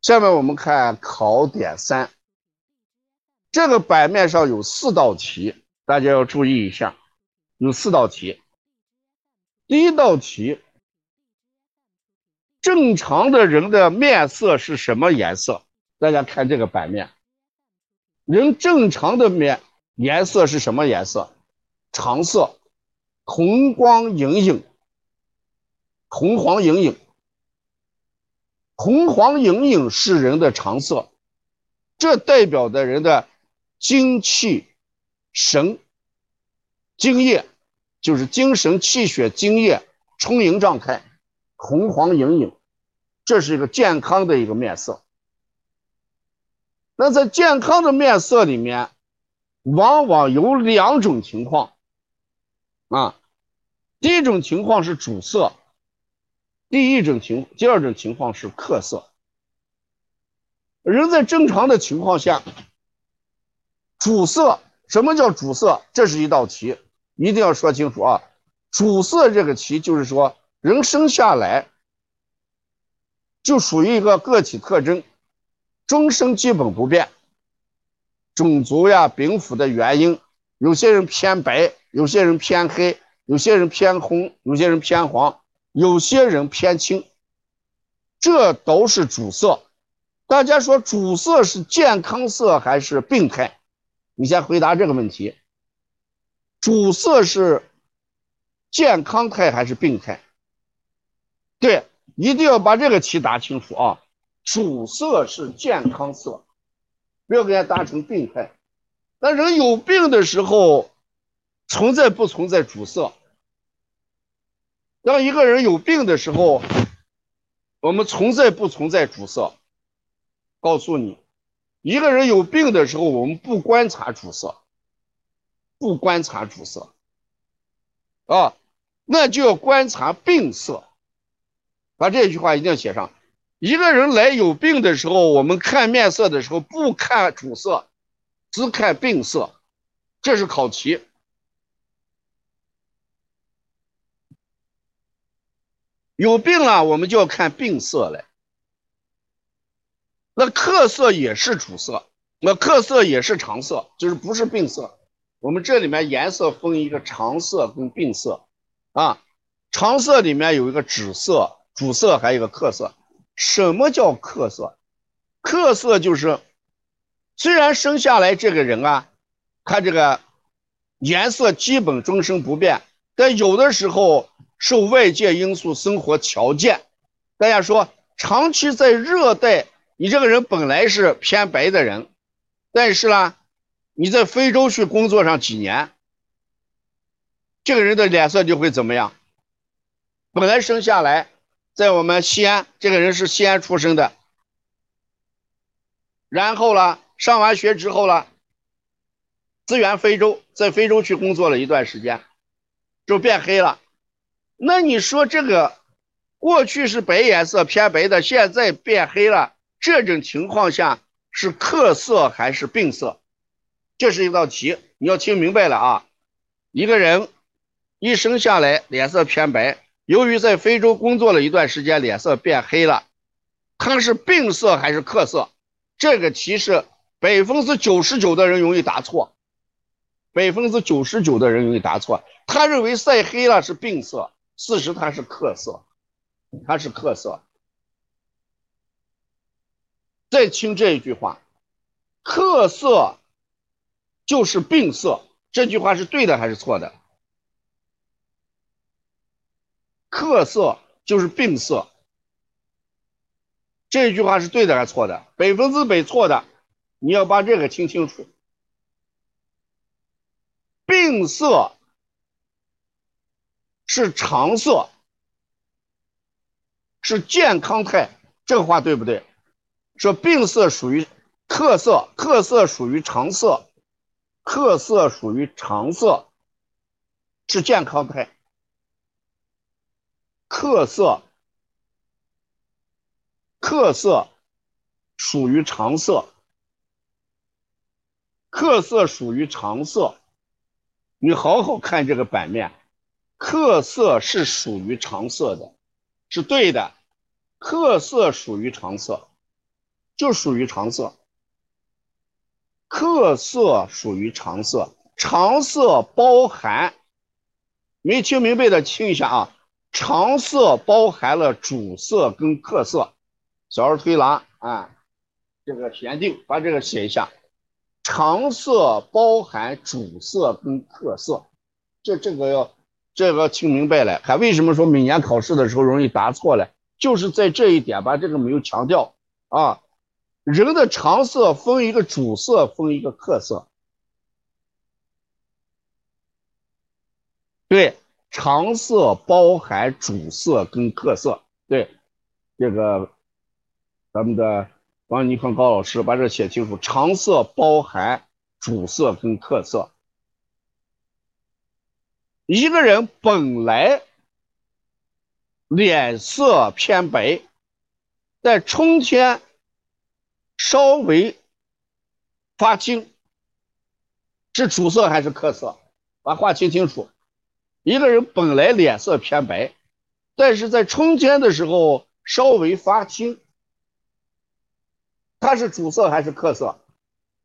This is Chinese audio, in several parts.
下面我们看考点三，这个版面上有四道题，大家要注意一下，有四道题。第一道题，正常的人的面色是什么颜色？大家看这个版面，人正常的面颜色是什么颜色？常色，红光莹莹，红黄莹莹。红黄莹莹是人的常色，这代表的人的精气神、精液，就是精神气血精液充盈状态，红黄莹莹，这是一个健康的一个面色。那在健康的面色里面，往往有两种情况啊，第一种情况是主色。第一种情，第二种情况是客色。人在正常的情况下，主色什么叫主色？这是一道题，一定要说清楚啊！主色这个题就是说，人生下来就属于一个个体特征，终生基本不变。种族呀、禀赋的原因，有些人偏白，有些人偏黑，有些人偏红，有些人偏黄。有些人偏青，这都是主色。大家说主色是健康色还是病态？你先回答这个问题。主色是健康态还是病态？对，一定要把这个题答清楚啊！主色是健康色，不要给它答成病态。那人有病的时候，存在不存在主色？当一个人有病的时候，我们存在不存在主色？告诉你，一个人有病的时候，我们不观察主色，不观察主色，啊，那就要观察病色。把这句话一定要写上。一个人来有病的时候，我们看面色的时候不看主色，只看病色，这是考题。有病了，我们就要看病色了。那客色也是主色，那客色也是常色，就是不是病色。我们这里面颜色分一个常色跟病色啊。常色里面有一个主色，主色还有一个客色。什么叫客色？客色就是虽然生下来这个人啊，他这个颜色基本终生不变，但有的时候。受外界因素生活条件，大家说长期在热带，你这个人本来是偏白的人，但是呢，你在非洲去工作上几年，这个人的脸色就会怎么样？本来生下来在我们西安，这个人是西安出生的，然后呢，上完学之后呢，支援非洲，在非洲去工作了一段时间，就变黑了。那你说这个过去是白颜色偏白的，现在变黑了，这种情况下是客色还是病色？这是一道题，你要听明白了啊！一个人一生下来脸色偏白，由于在非洲工作了一段时间，脸色变黑了，他是病色还是客色？这个题是百分之九十九的人容易答错，百分之九十九的人容易答错，他认为晒黑了是病色。事实它是客色，它是客色。再听这一句话，客色就是病色，这句话是对的还是错的？客色就是病色，这句话是对的还是错的？百分之百错的，你要把这个听清楚。病色。是常色，是健康态，这个话对不对？说病色属于特色，特色属于常色，特色属于常色，是健康态。客色，客色属于常色，客色属于常色，你好好看这个版面。客色是属于常色的，是对的。客色属于常色，就属于常色，客色属于常色，常色包含，没听明白的听一下啊，常色包含了主色跟客色，小儿推拿啊，这个限定把这个写一下，常色包含主色跟客色，这这个要这个听明白了，还为什么说每年考试的时候容易答错了？就是在这一点把这个没有强调啊。人的常色分一个主色，分一个客色。对，常色包含主色跟客色。对，这个咱们的王尼康高老师把这写清楚，常色包含主色跟客色。一个人本来脸色偏白，在春天。稍微发青，是主色还是客色？把话听清楚。一个人本来脸色偏白，但是在春天的时候稍微发青，他是主色还是客色？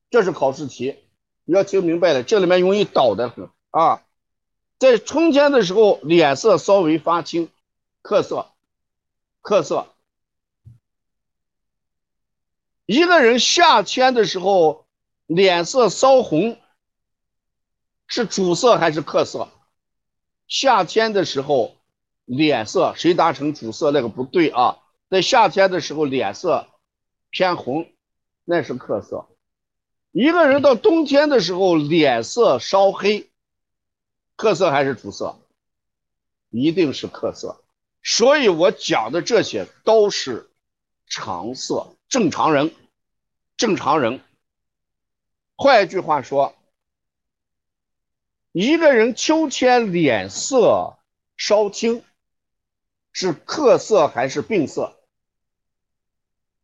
这是考试题，你要听明白了，这里面容易倒的很啊。在春天的时候脸色稍微发青，客色，客色。一个人夏天的时候脸色稍红，是主色还是客色？夏天的时候脸色谁答成主色？那个不对啊，在夏天的时候脸色偏红，那是客色。一个人到冬天的时候脸色稍黑，客色还是主色？一定是客色。所以我讲的这些都是常色。正常人，正常人。换一句话说，一个人秋天脸色稍青，是客色还是病色？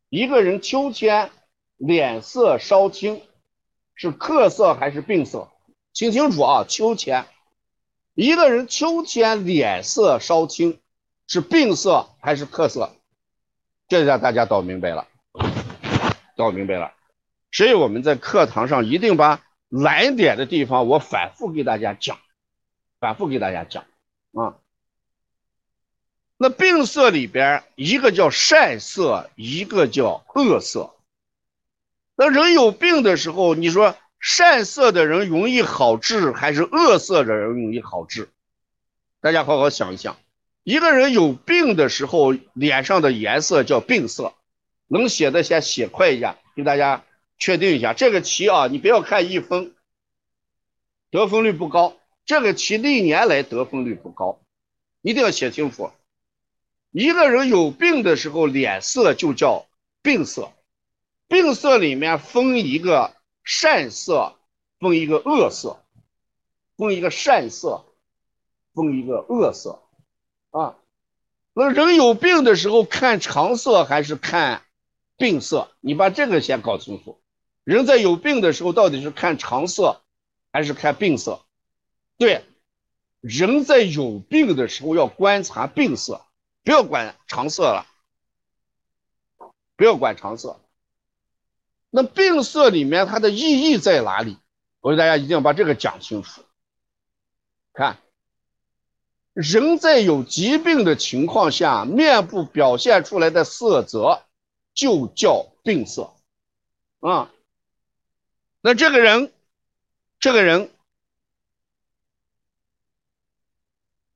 一个人秋天脸色稍青，是客色还是病色？听清楚啊！秋天，一个人秋天脸色稍青，是病色还是客色？这让大家搞明白了。搞明白了，所以我们在课堂上一定把难点的地方，我反复给大家讲，反复给大家讲啊。那病色里边，一个叫善色，一个叫恶色。那人有病的时候，你说善色的人容易好治，还是恶色的人容易好治？大家好好想一想。一个人有病的时候，脸上的颜色叫病色。能写的先写快一下，给大家确定一下这个题啊，你不要看一分，得分率不高。这个题历年来得分率不高，一定要写清楚。一个人有病的时候，脸色就叫病色，病色里面分一个善色，分一个恶色，分一个善色，分一个恶色啊。那人有病的时候看常色还是看？病色，你把这个先搞清楚。人在有病的时候，到底是看常色还是看病色？对，人在有病的时候要观察病色，不要管常色了，不要管常色。那病色里面它的意义在哪里？我给大家一定要把这个讲清楚。看，人在有疾病的情况下，面部表现出来的色泽。就叫病色，啊，那这个人，这个人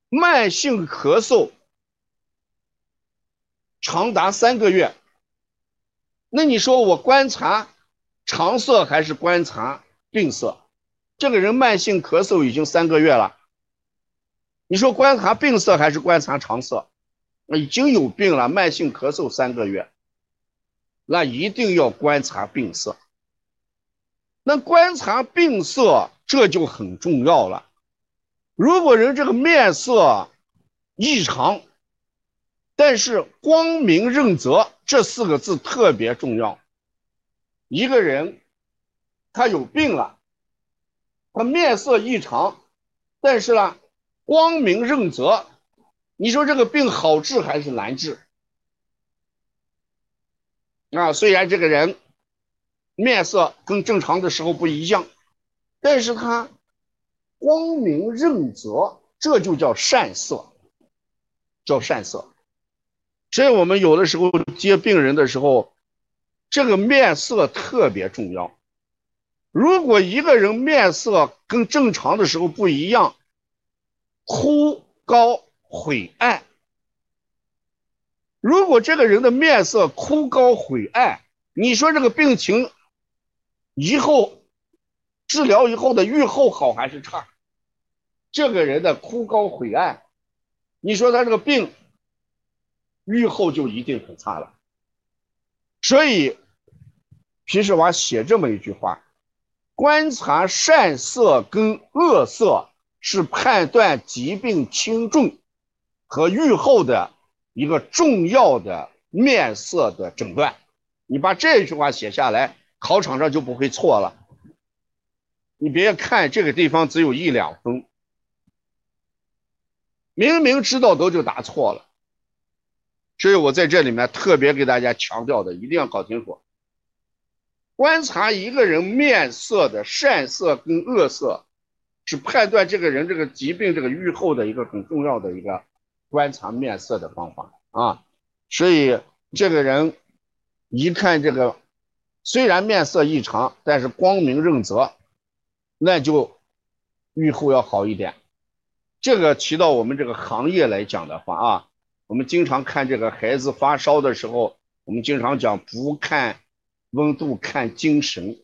慢性咳嗽长达三个月，那你说我观察常色还是观察病色？这个人慢性咳嗽已经三个月了，你说观察病色还是观察常色？那已经有病了，慢性咳嗽三个月。那一定要观察病色，那观察病色这就很重要了。如果人这个面色异常，但是光明润泽这四个字特别重要。一个人他有病了，他面色异常，但是呢光明润泽，你说这个病好治还是难治？啊，虽然这个人面色跟正常的时候不一样，但是他光明润泽，这就叫善色，叫善色。所以我们有的时候接病人的时候，这个面色特别重要。如果一个人面色跟正常的时候不一样，枯高晦暗，如果这个人的面色枯高晦暗，你说这个病情以后治疗以后的愈后好还是差？这个人的枯高晦暗，你说他这个病？愈后就一定很差了，所以皮世华写这么一句话：观察善色跟恶色是判断疾病轻重和愈后的一个重要的面色的诊断。你把这句话写下来，考场上就不会错了。你别看这个地方只有一两分，明明知道都就答错了。所以我在这里面特别给大家强调的，一定要搞清楚，观察一个人面色的善色跟恶色，是判断这个人这个疾病这个愈后的一个很重要的一个观察面色的方法啊。所以这个人一看这个，虽然面色异常，但是光明润泽，那就愈后要好一点。这个提到我们这个行业来讲的话啊。我们经常看这个孩子发烧的时候，我们经常讲不看温度看精神。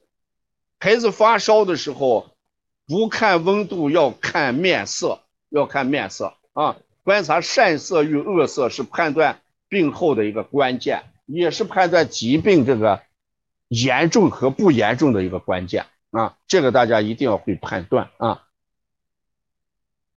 孩子发烧的时候，不看温度要看面色，要看面色啊。观察善色与恶色是判断病后的一个关键，也是判断疾病这个严重和不严重的一个关键啊。这个大家一定要会判断啊。